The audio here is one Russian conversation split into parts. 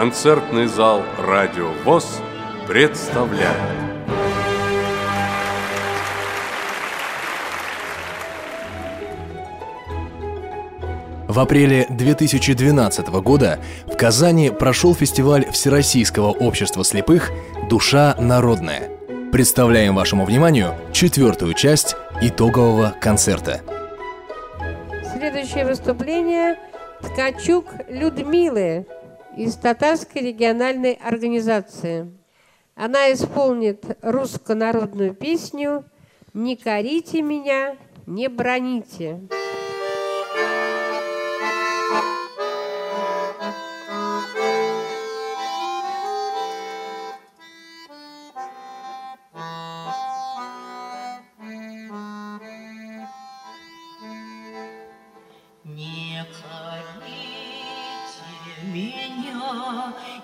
Концертный зал «Радио ВОЗ» представляет В апреле 2012 года в Казани прошел фестиваль Всероссийского общества слепых «Душа народная». Представляем вашему вниманию четвертую часть итогового концерта. Следующее выступление Ткачук Людмилы из Татарской региональной организации. Она исполнит русскую народную песню «Не корите меня, не броните».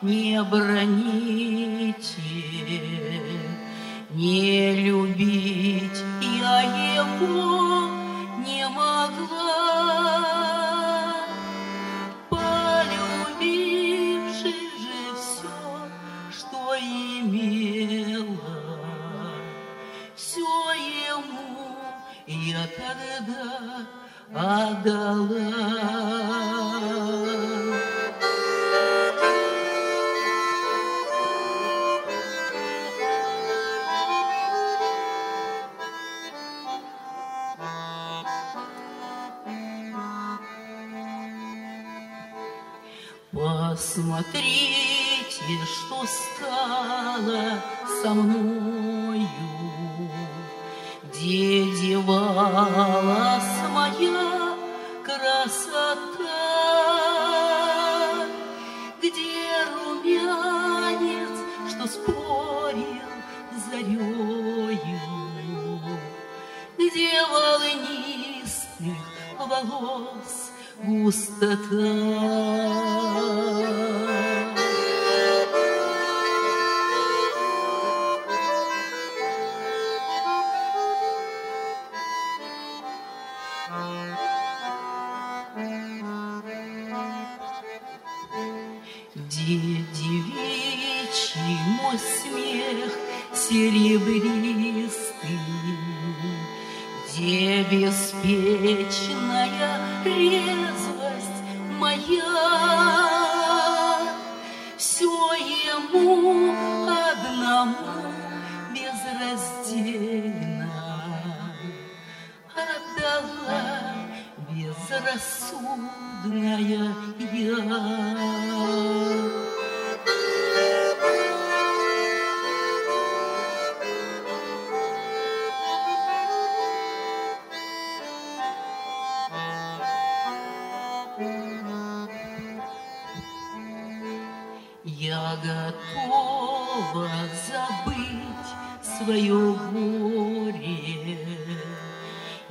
Не броните, Посмотрите, что стало со мною, Где девалась моя красота, Где румянец, что спорил зарею, Где волнистых волос густота.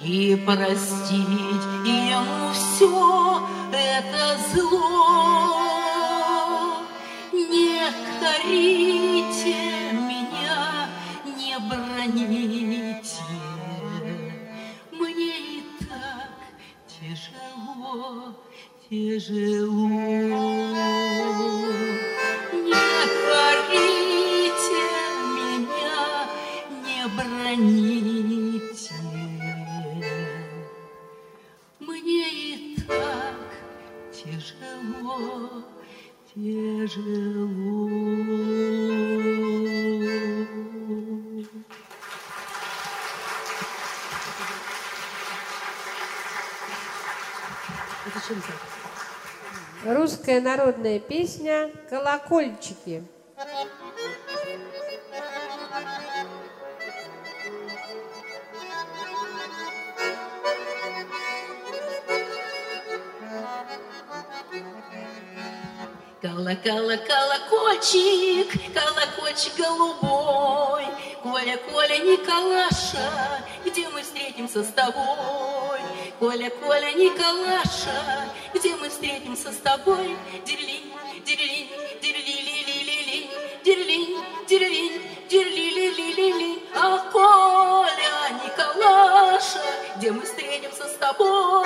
И простить ему все это зло. Не корите меня, не броните, мне и так тяжело, тяжело. Тяжело. Русская народная песня «Колокольчики». Кола, колокольчик, колокольчик голубой, Коля, Коля, Николаша, где мы встретимся с тобой? Коля, Коля, Николаша, где мы встретимся с тобой? Дерлинь, дерлинь, дерли-ли-ли-ли-ли, дерлинь, дерлинь, дерли-ли-ли-ли-ли. А Коля, Николаша, где мы встретимся с тобой?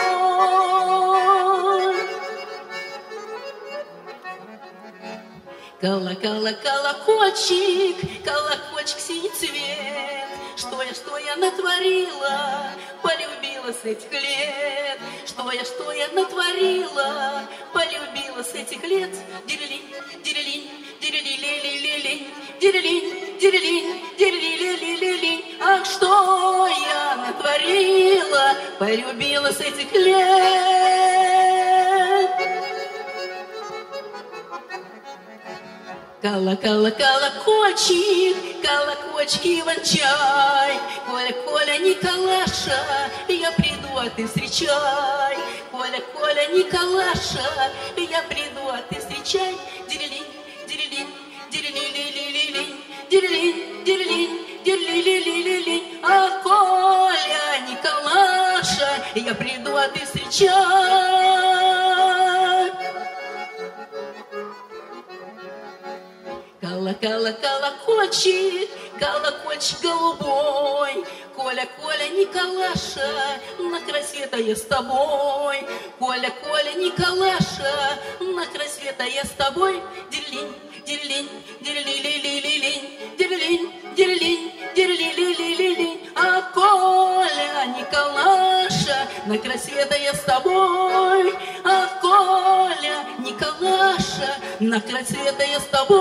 Кола-кола, колокольчик, колокольчик синий цвет. Что я, что я натворила, полюбила с этих лет. Что я, что я натворила, полюбила с этих лет. Дирилин, дирили ли ли ли ли Ах, что я натворила, полюбила с этих лет. Кала, колокольчик, колокольчик Иван-чай. Коля, Коля, Николаша, я приду, а ты встречай. Коля, Коля, Николаша, я приду, а ты встречай. Дирилин, дирилин, дирили-ли-ли-ли-ли, дирилин, дирилин, дирили-ли-ли-ли-ли. А Коля, Николаша, я приду, а ты встречай. Кала, колокольчик, колокольчик голубой. Коля, Коля, Николаша, на край света я с тобой. Коля, Коля, Николаша, на край света я с тобой. Дерлин, дерлин, дерли-ли-ли-ли-лин, дерлин, дерлин, дерли-ли-ли-ли-лин. А Коля, Николаша, на край света я с тобой. А Коля, Николаша, на край света я с тобой.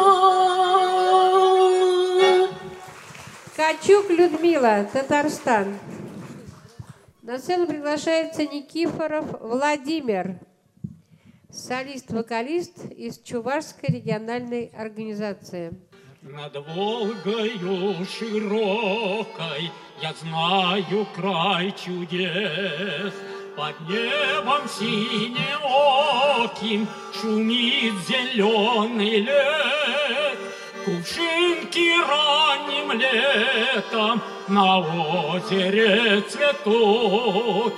Ткачук Людмила, Татарстан. На сцену приглашается Никифоров Владимир, солист-вокалист из Чувашской региональной организации. Над Волгою широкой я знаю край чудес. Под небом синеоким шумит зеленый лес. Кувшинки ранним летом на озере цветут.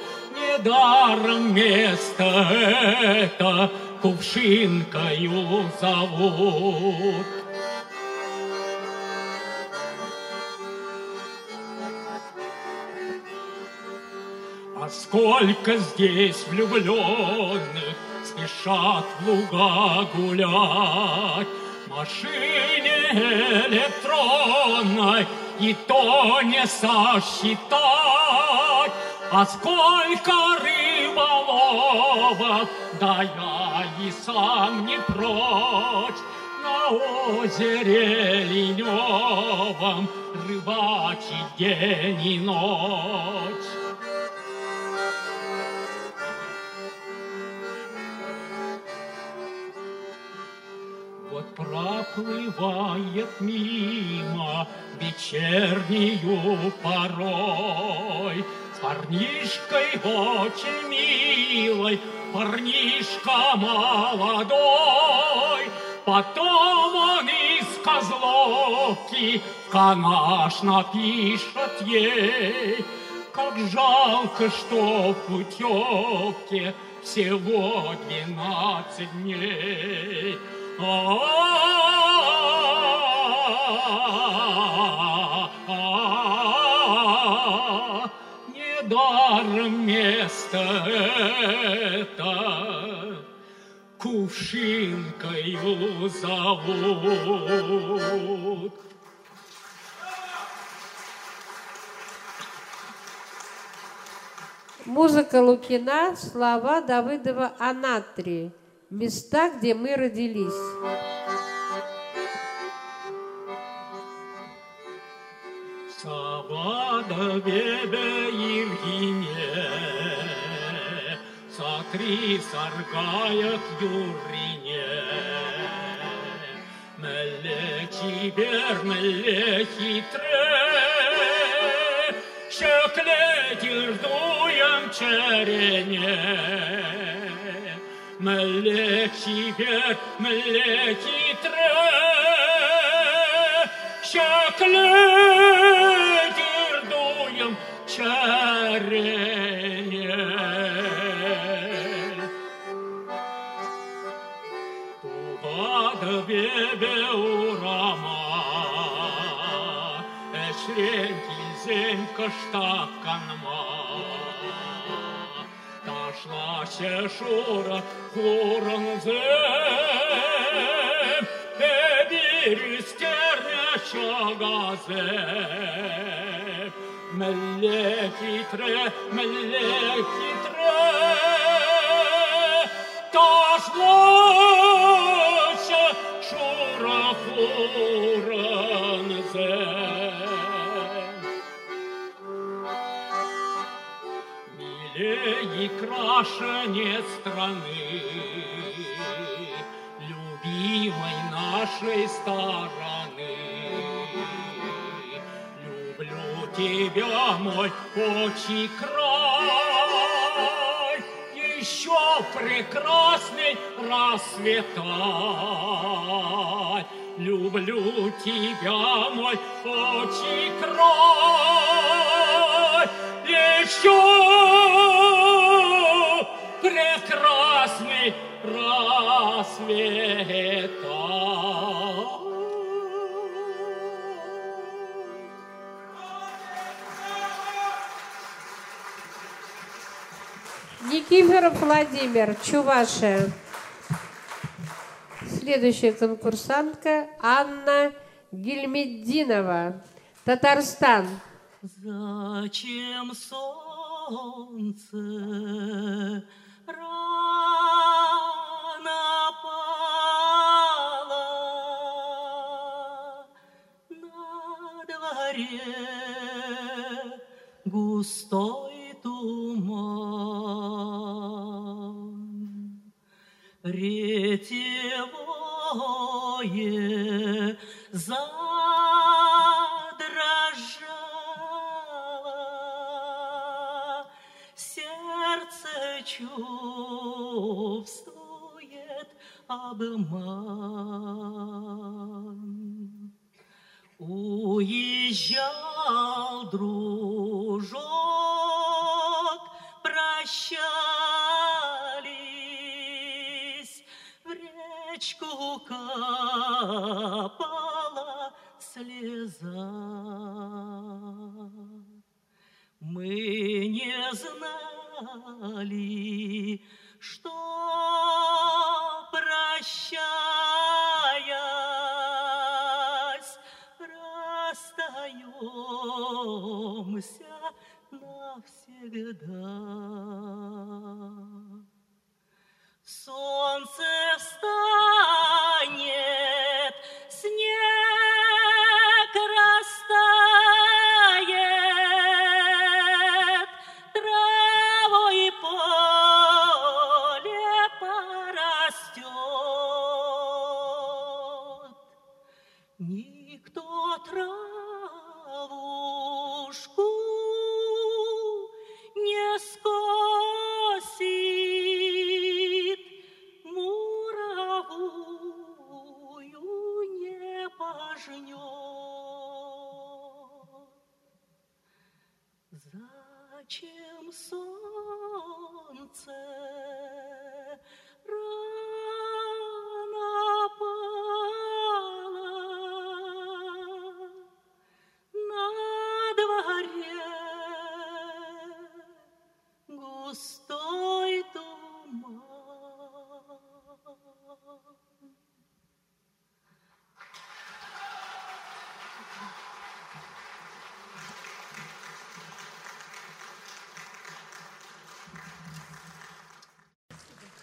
Недаром место это кувшинкою зовут. А сколько здесь влюбленных спешат в луга гулять, Машине электронной и то не сосчитать, А сколько рыболовов, да я и сам не прочь, на озере леневом рыбачить день и ночь. Вот проплывает мимо вечернюю порой парнишкой очень милой, парнишка молодой. Потом он из козловки канаш напишет ей Как жалко, что в путевке всего двенадцать дней Недаром это кувшинкою зовут. Музыка Лукина, слова Давыдова «Анатри». Места, где мы родились. Савада бебе Иргине, Сатри саргаят юрине. Мелле чибер, мелле хитре, Şökle girduyam çerene Meleki bir meleki tre Şökle girduyam çerene biebe urama, eşrem kizem kıştap kanma. Taşla şura kurun zem, edir iskerne şagazem. Mellek itre, mellek itre, taşla şura хуранзем Милее крашене страны Любимой нашей стороны. Люблю тебя, мой отчий край Еще прекрасный расцветай Люблю тебя, мой отчий край Еще прекрасный расцветай. Никифоров Владимир, Чувашия. Следующая конкурсантка Анна Гельмеддинова, Татарстан. Зачем солнце рано пало на дворе густой туман? Ретевое задрожало, сердце чувствует обман. Уезжал дружок, знали, что прощаясь, расстаемся навсегда. Солнце встанет,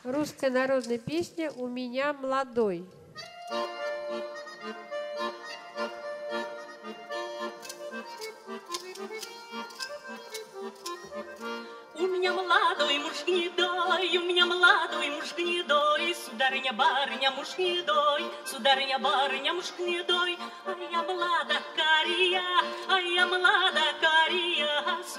Русская народная песня «У меня молодой». У меня молодой муж гнедой, у меня молодой муж гнедой, сударыня, барыня, муж гнедой, сударыня, барыня, муж гнедой, а я млада кария, а я млада кария,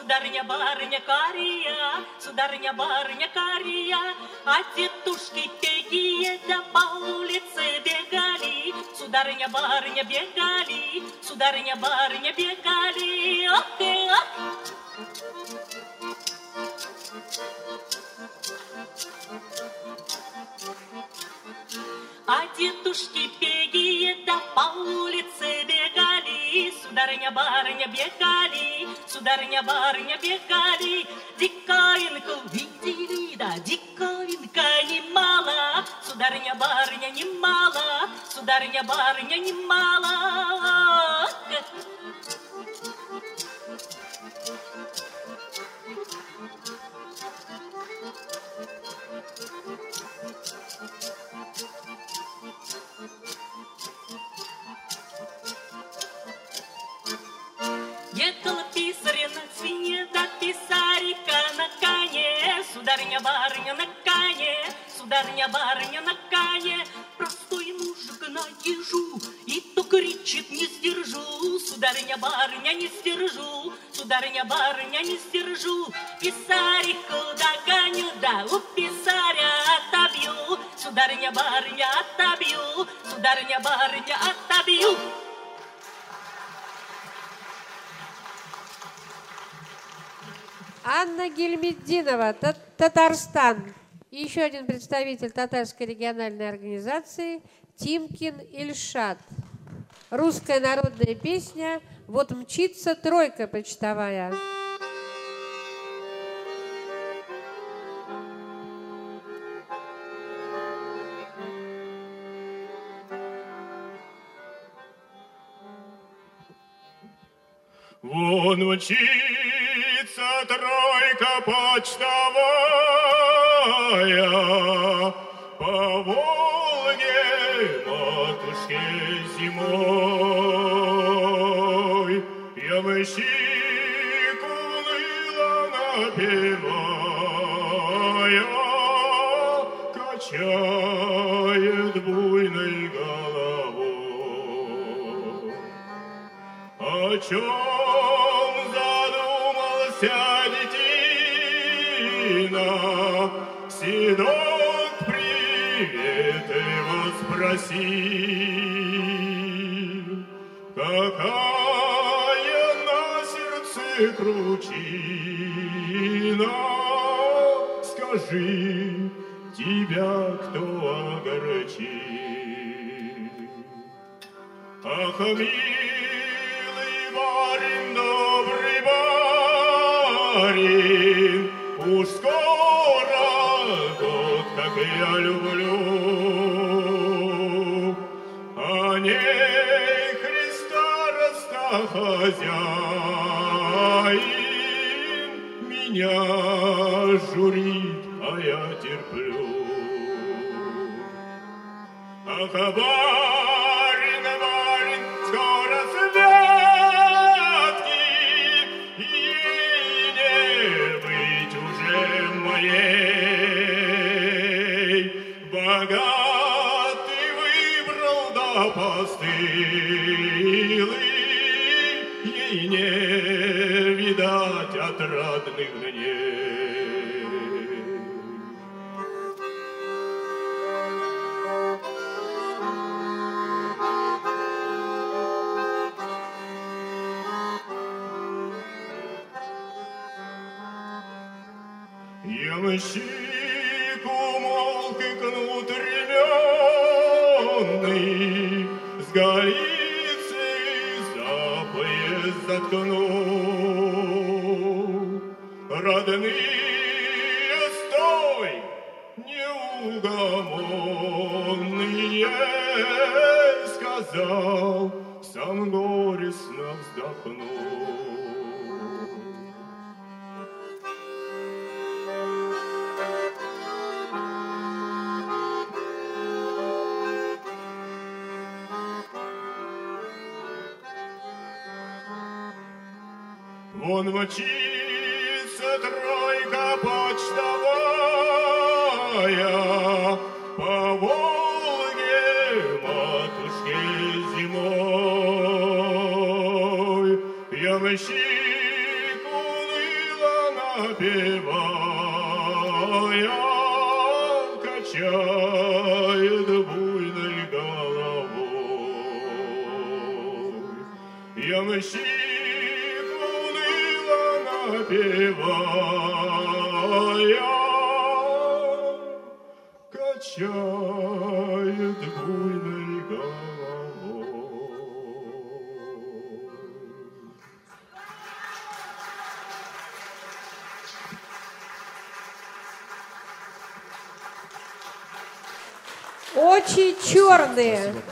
сударыня, барыня, кария, сударыня, барыня, кария, а тетушки какие да по улице бегали, сударыня, барыня, бегали, сударыня, барыня, бегали, ох ты, ох! А дедушки пегие да по улице бегали, Сударыня, барыня бегали, сударыня, барыня бегали, Диковинку видели, да диковинка немало, Сударыня, барыня немало, Сударыня, сударыня, барыня немало. Писарика на коне, сударыня, барыня на коне, сударыня, барыня на коне, простой мужик на ежу, и то кричит, не сдержу, сударыня, барыня, не сдержу, сударыня, барыня, не сдержу, писарику догоню, да у писаря отобью, сударыня, барыня, отобью, сударыня, барыня, отобью. Анна Гельмеддинова, Та- Татарстан. И еще один представитель татарской региональной организации Тимкин Ильшат. Русская народная песня «Вот мчится тройка почтовая». Вон мчится почтовая по Волге матушке зимой. Ямщик уныло напевая, качает буйной головой. О чем задумался детина, Седок привет его спросил. Какая на сердце кручина, Скажи, тебя кто огорчил? Ах, милый барин, добрый барин, Скоро год, как я люблю. О ней Христа хозяин, Меня журит, а я терплю. Ах, отрадных дней. Ямщик Вон мчится тройка почтовая по Волге матушке зимой. Ямщик уныло напевая, качает буйной головой. Ямщик напевая, качает буйной головой. Очи черные. Ночи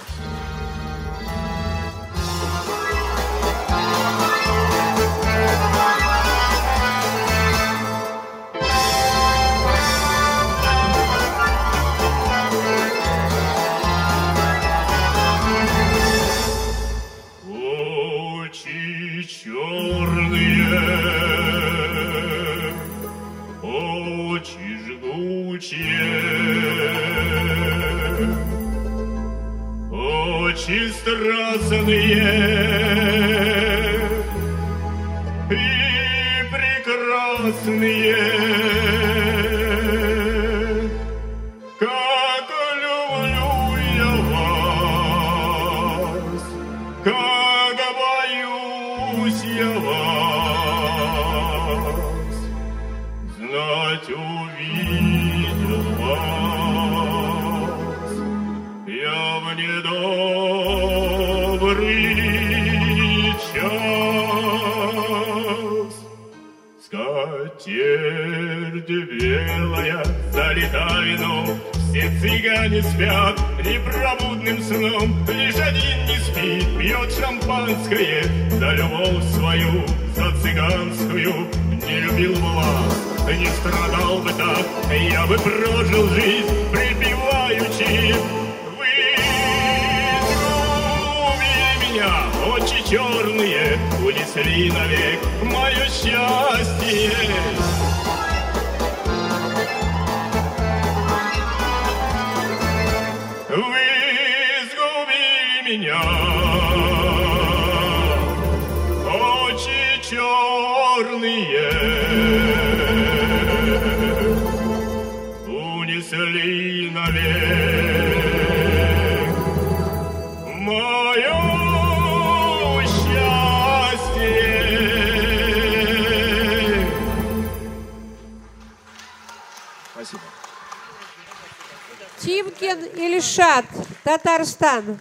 Татарстан.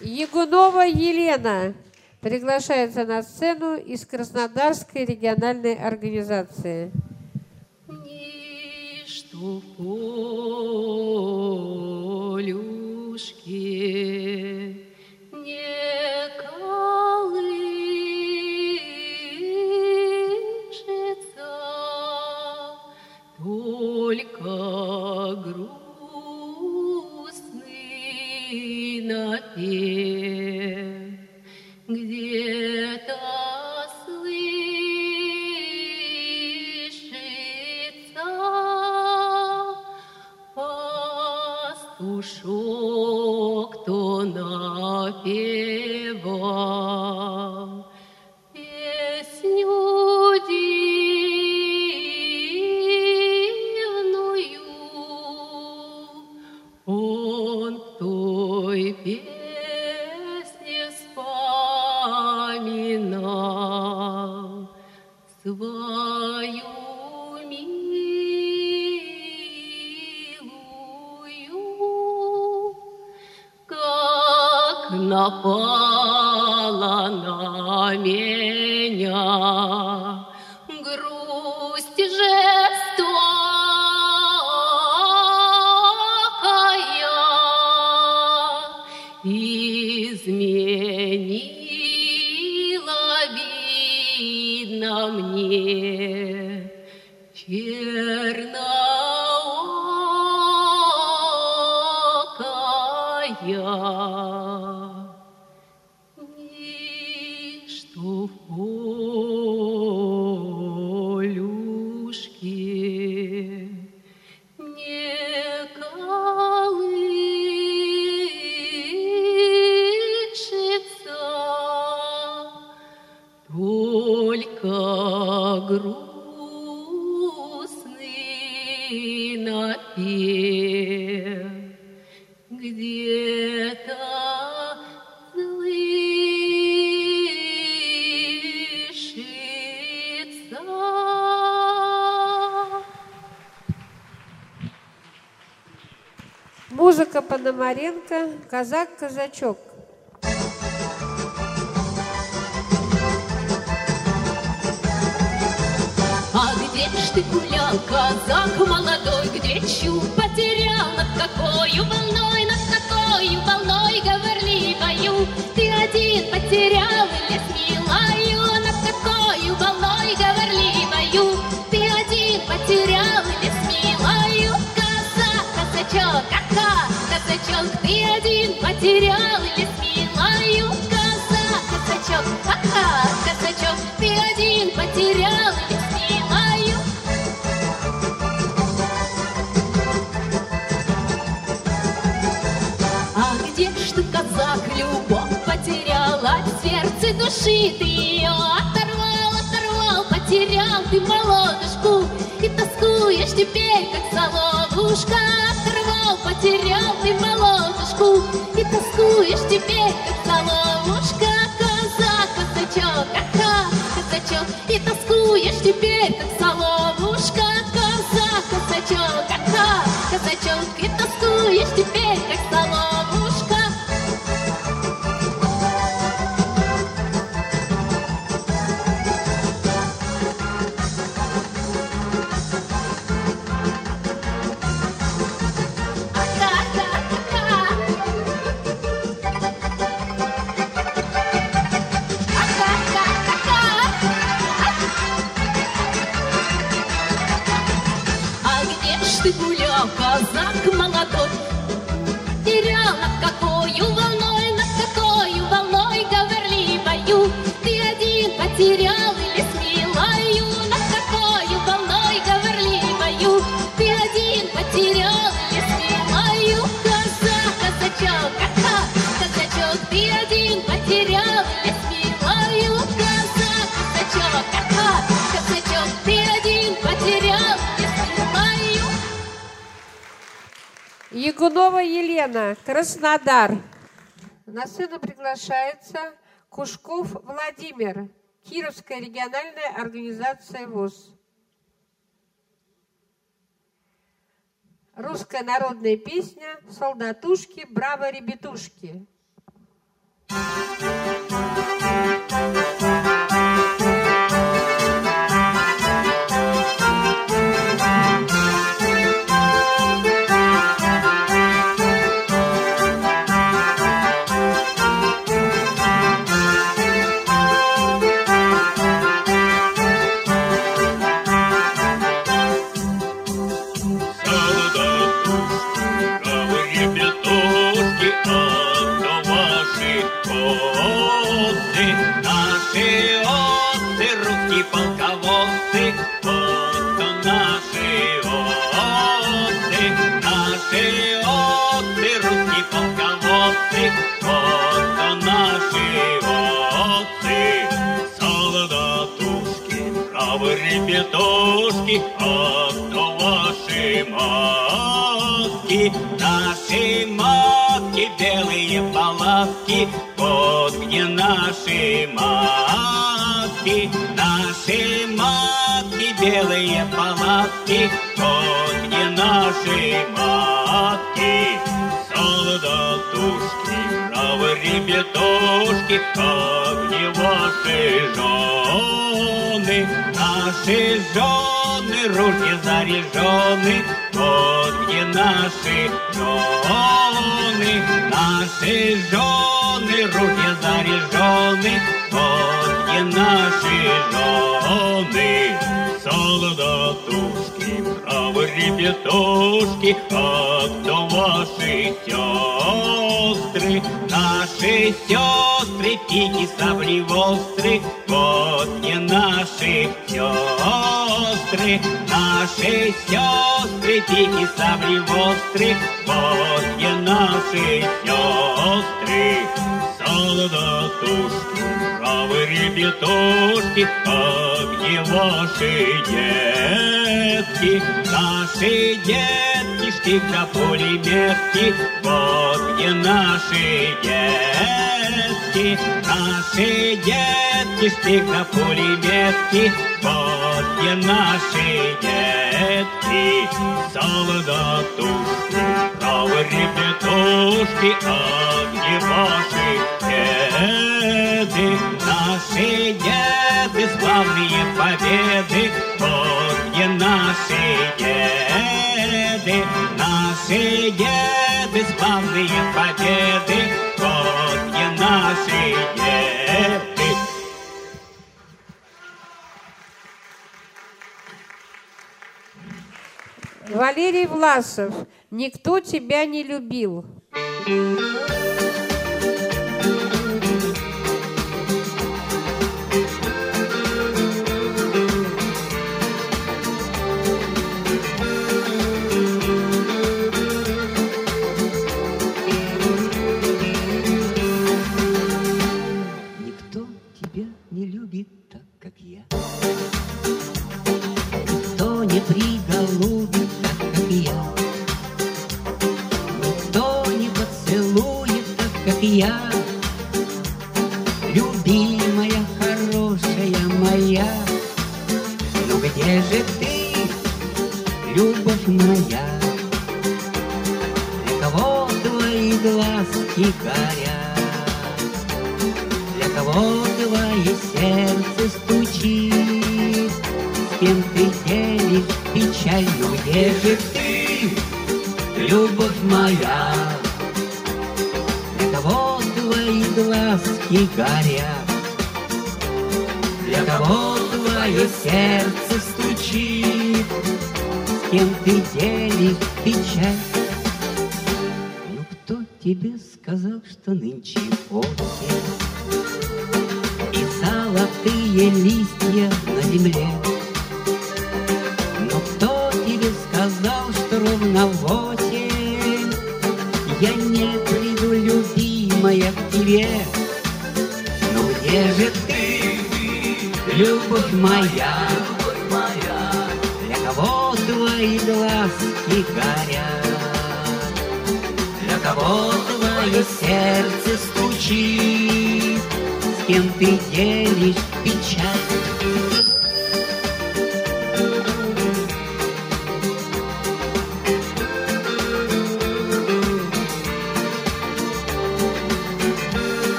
Ягунова Елена приглашается на сцену из Краснодарской региональной организации. Ничто полюшки черноокая. Ничто в Пономаренко, казак-казачок. А где ж ты гулял, казак молодой, где чу потерял, над какою волной, над какою волной говорливою ты один потерял лес милою, над какою волной говорливою ты один потерял лес милою, казак, казачок, ака, казачок, ты один потерял лес милою, казак, казачок, ака, казачок, ты один потерял лес милою. А ты, казак, любовь потеряла? От сердца души ты ее оторвал, оторвал. Потерял ты молодушку И тоскуешь теперь, как соловушка потерял ты молодушку И тоскуешь теперь, как соловушка Казак, казачок, ага, казачок И тоскуешь теперь, как соловушка Казак, казачок, ага, казачок И тоскуешь теперь, Ягунова Елена, Краснодар. На сцену приглашается Кушков Владимир, Кировская региональная организация ВОЗ. Русская народная песня «Солдатушки, браво, ребятушки». Солдатушки, сестры. Наши сестры, пики сабли востры, где наши сестры. Солдатушки, бравы ребятушки, а где ваши детки? Наши детки, штык да пулеметки, вот где наши детки. Наши детки, штык да пулеметки, вот где наши детки. Солдатушки, бравы ребятушки, а где ваши деды? Наши деды, славные победы, вот где наши деды. Наши деды, славные победы, где наши деды. Валерий Власов, «Никто тебя не любил». Моя, любимая, хорошая моя, ну где же ты, любовь моя? Для кого твои глазки горят? Для кого твое сердце стучит? С кем ты делишь печаль, ну где же ты, любовь моя? Глазки горят? Для кого твое сердце стучит? С кем ты делишь печаль? Ну кто тебе сказал, что нынче осень? И золотые листья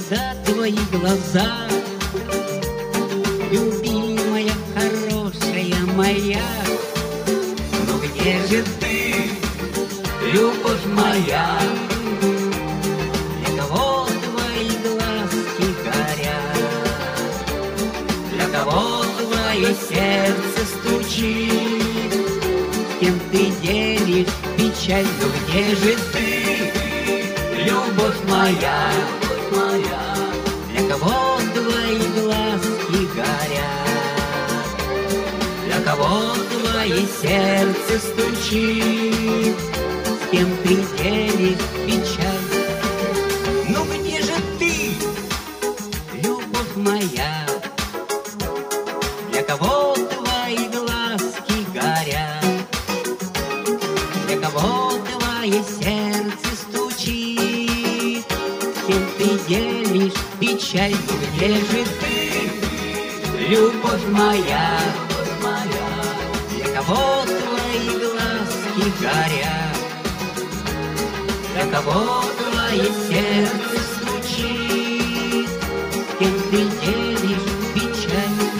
тогда твои глаза, Любимая, хорошая моя. Ну где же ты, любовь моя? Для кого твои глазки горят? Для кого твое сердце стучит? Кем ты делишь печаль? Ну где же ты, любовь моя? Твое сердце стучит? С кем ты делишь печаль? Ну где же ты, любовь моя? Для кого твои глазки горят? Для кого твое сердце стучит? С кем ты делишь печаль? Ну где же ты, любовь моя? Твое сердце стучит? Кем ты делишь печаль?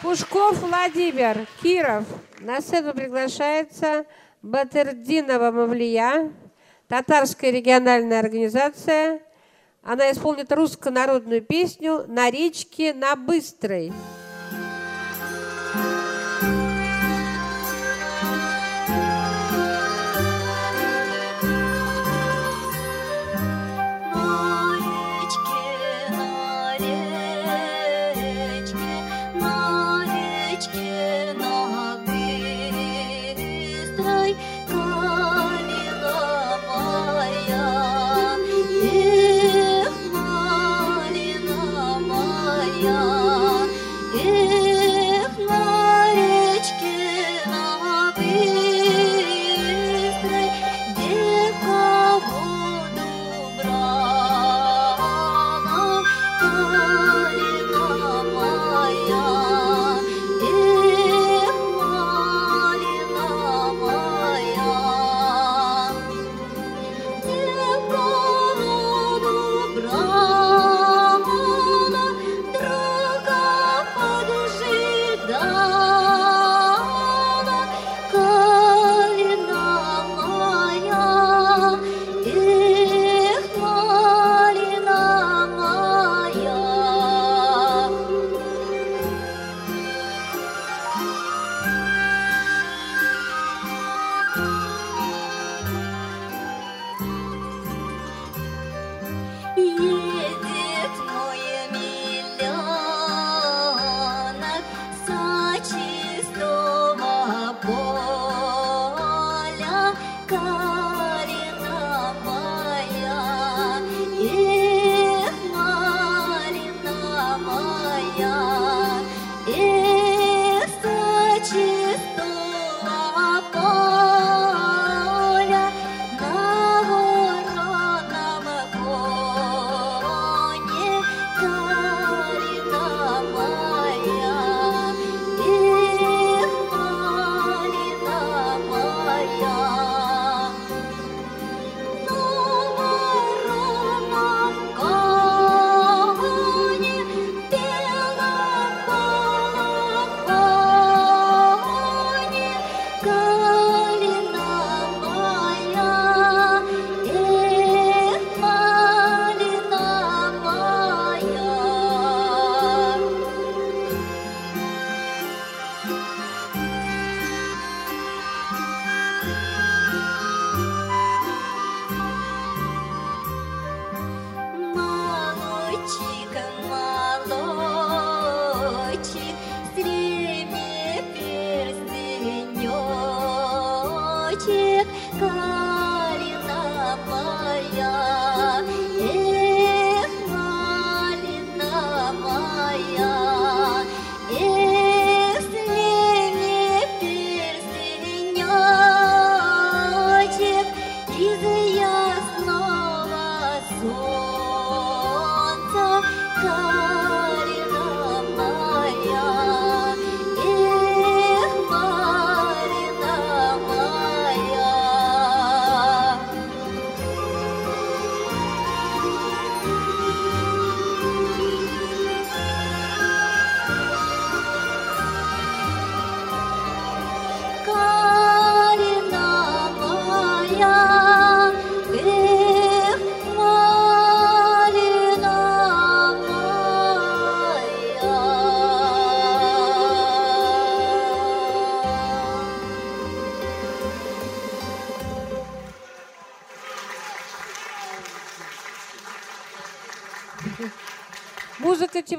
Пушков Владимир, Киров. На сцену приглашается Батердинова Мавлия, татарская региональная организация. Она исполнит русскую народную песню «На речке на Быстрой».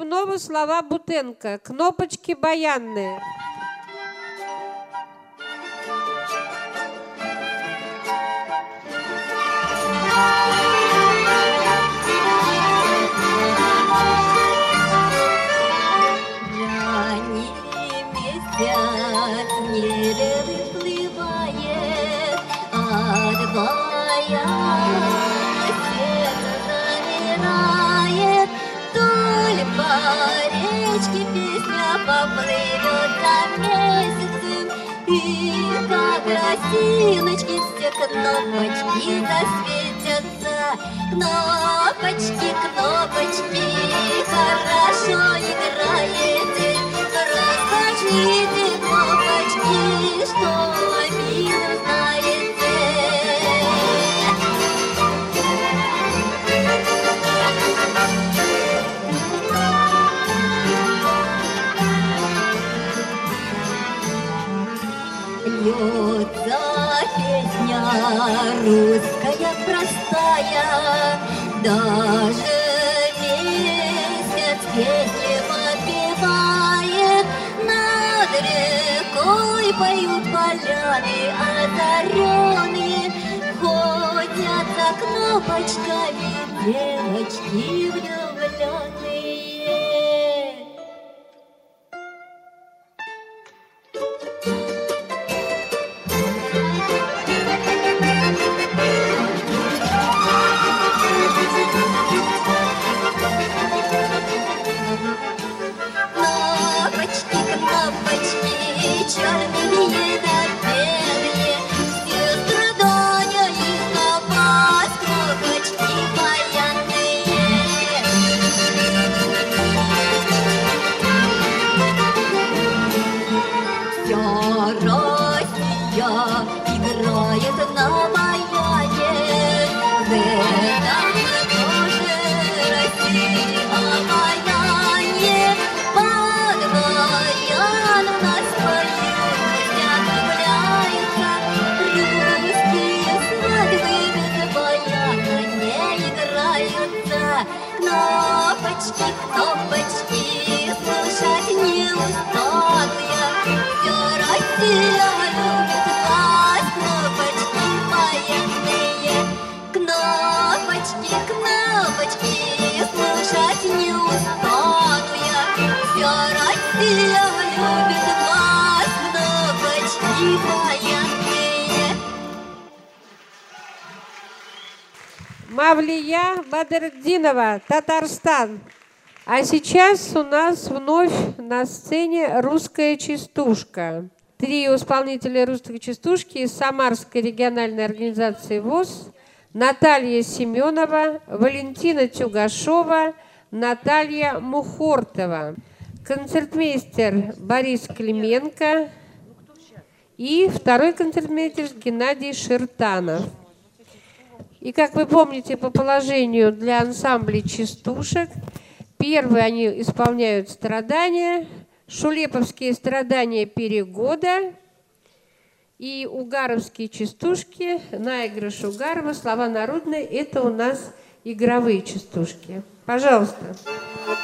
снова слова Бутенко. Кнопочки баянные. кнопочки засветятся, кнопочки, кнопочки, хорошо играете, разожмите кнопочки, что мир знаете. Лед русская простая, даже месяц песни попивает, над рекой поют поляны озаренные, ходят за кнопочками девочки влюбленные. Мавлия Бадырдинова, Татарстан. А сейчас у нас вновь на сцене русская частушка. Трио исполнителей русской частушки из Самарской региональной организации ВОЗ Наталья Семенова, Валентина Тюгашова, Наталья Мухортова, концертмейстер Борис Клименко и второй концертмейстер Геннадий Ширтанов. И как вы помните по положению для ансамблей частушек, первые они исполняют страдания, шулеповские страдания перегода и угаровские частушки, наигрыш Угарова, слова народные, это у нас игровые частушки. Пожалуйста. Ой,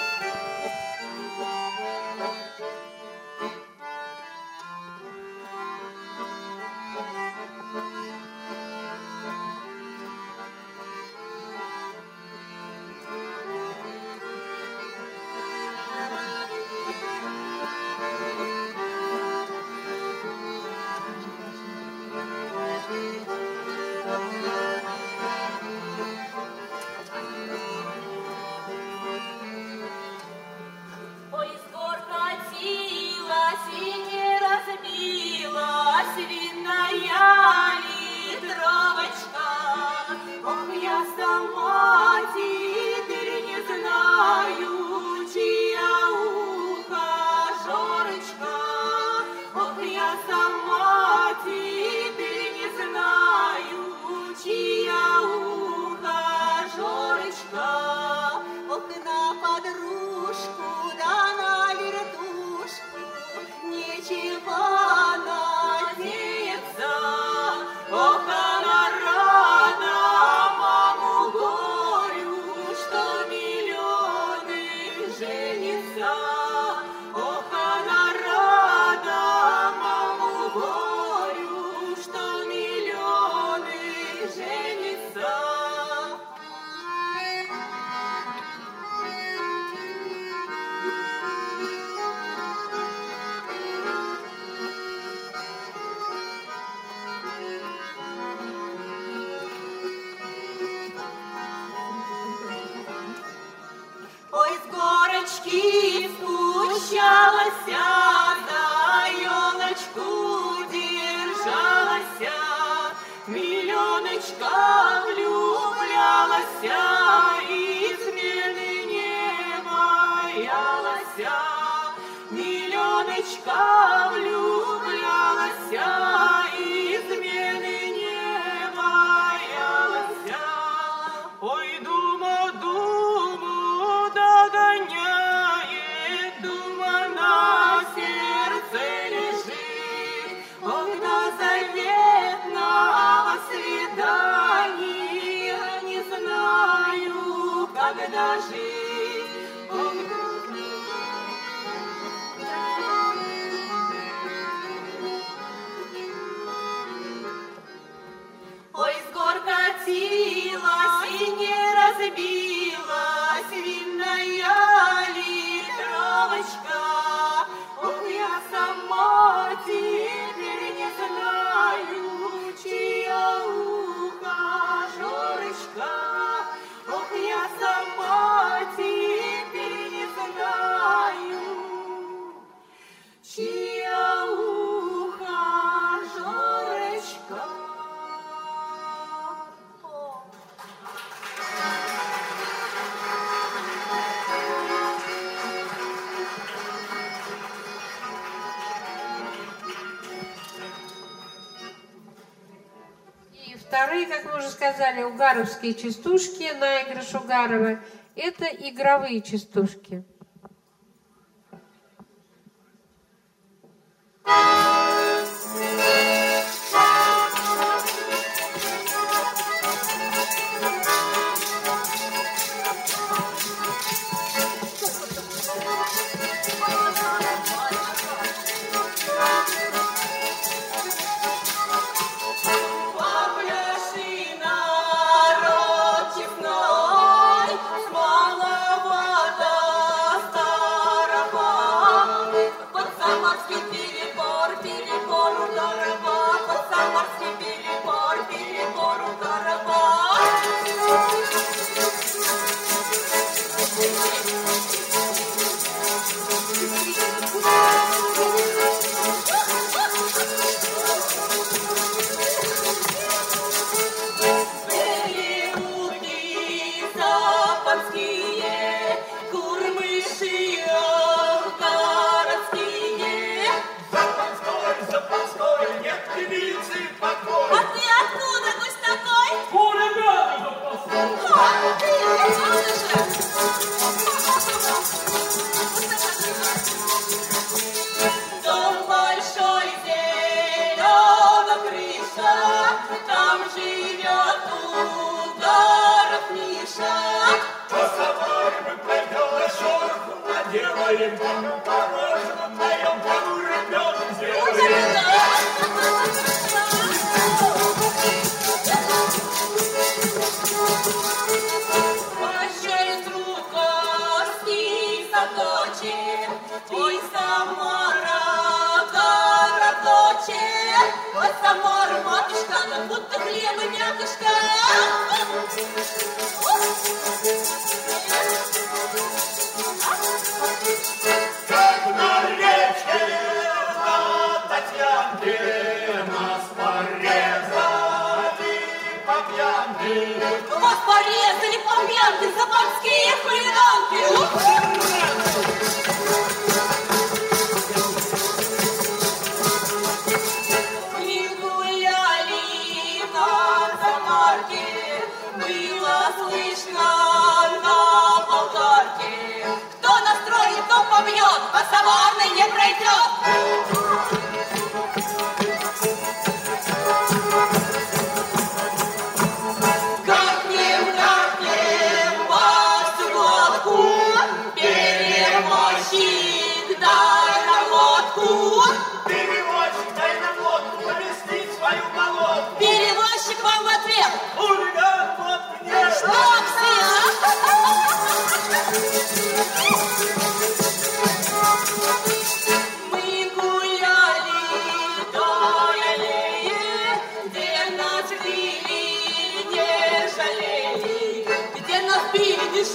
уже сказали, угаровские частушки, наигрыш Угарова, это игровые частушки.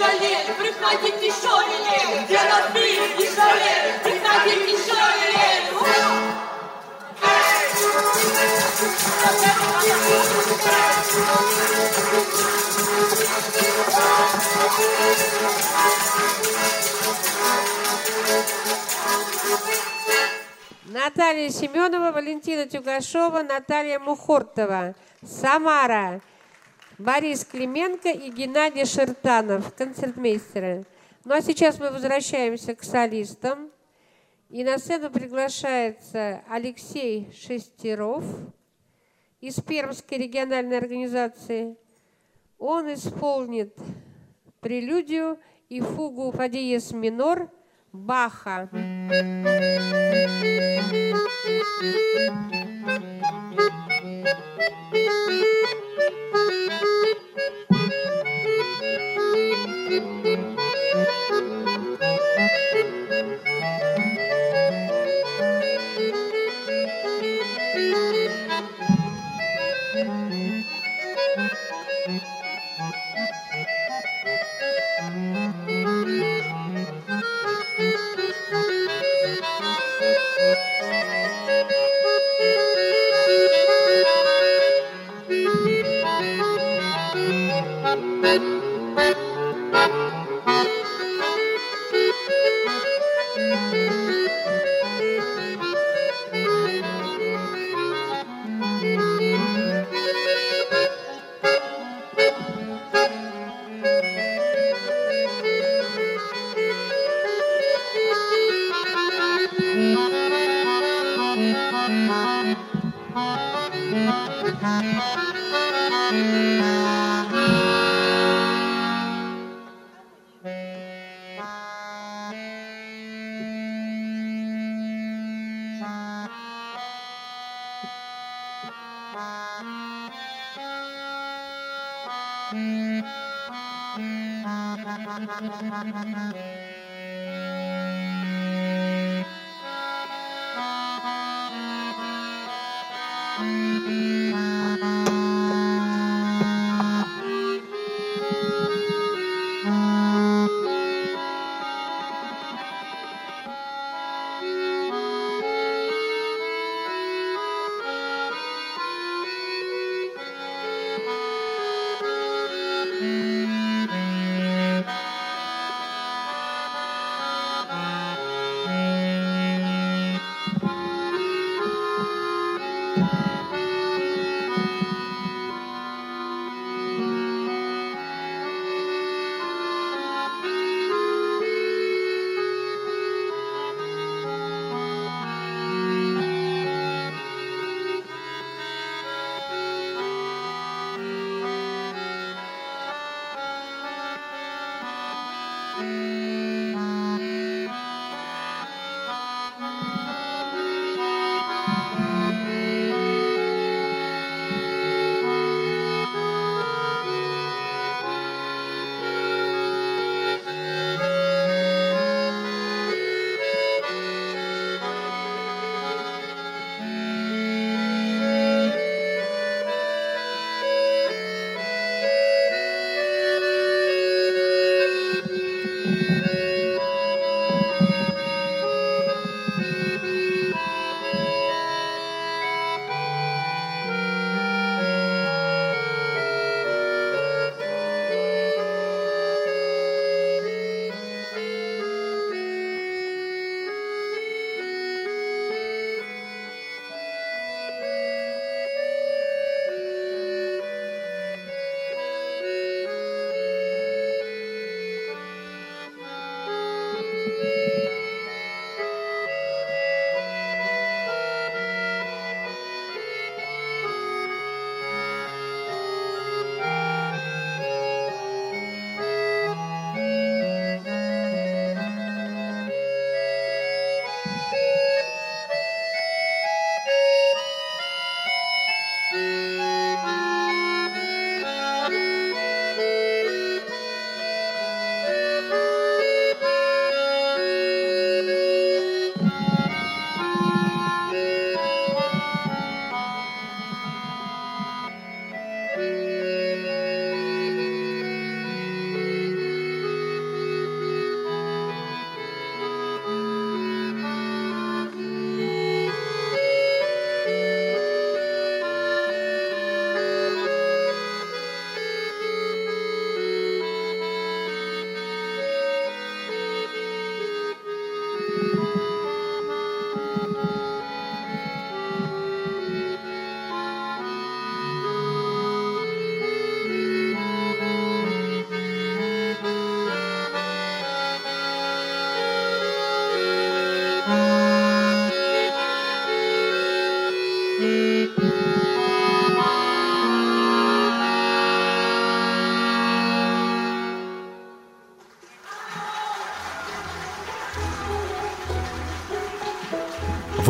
жалели, приходить еще милее, где разбили и жалели, приходить еще милее. Наталья Семенова, Валентина Тюгашова, Наталья Мухортова. Самара. Борис Клименко и Геннадий Шертанов, концертмейстеры. Ну а сейчас мы возвращаемся к солистам. И на сцену приглашается Алексей Шестеров из Пермской региональной организации. Он исполнит прелюдию и фугу по минор Баха.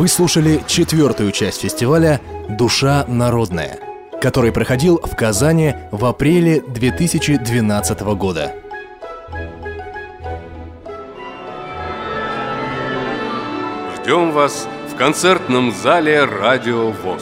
Вы слушали четвертую часть фестиваля «Душа народная», который проходил в Казани в апреле 2012 года. Ждем вас в концертном зале «Радио ВОЗ».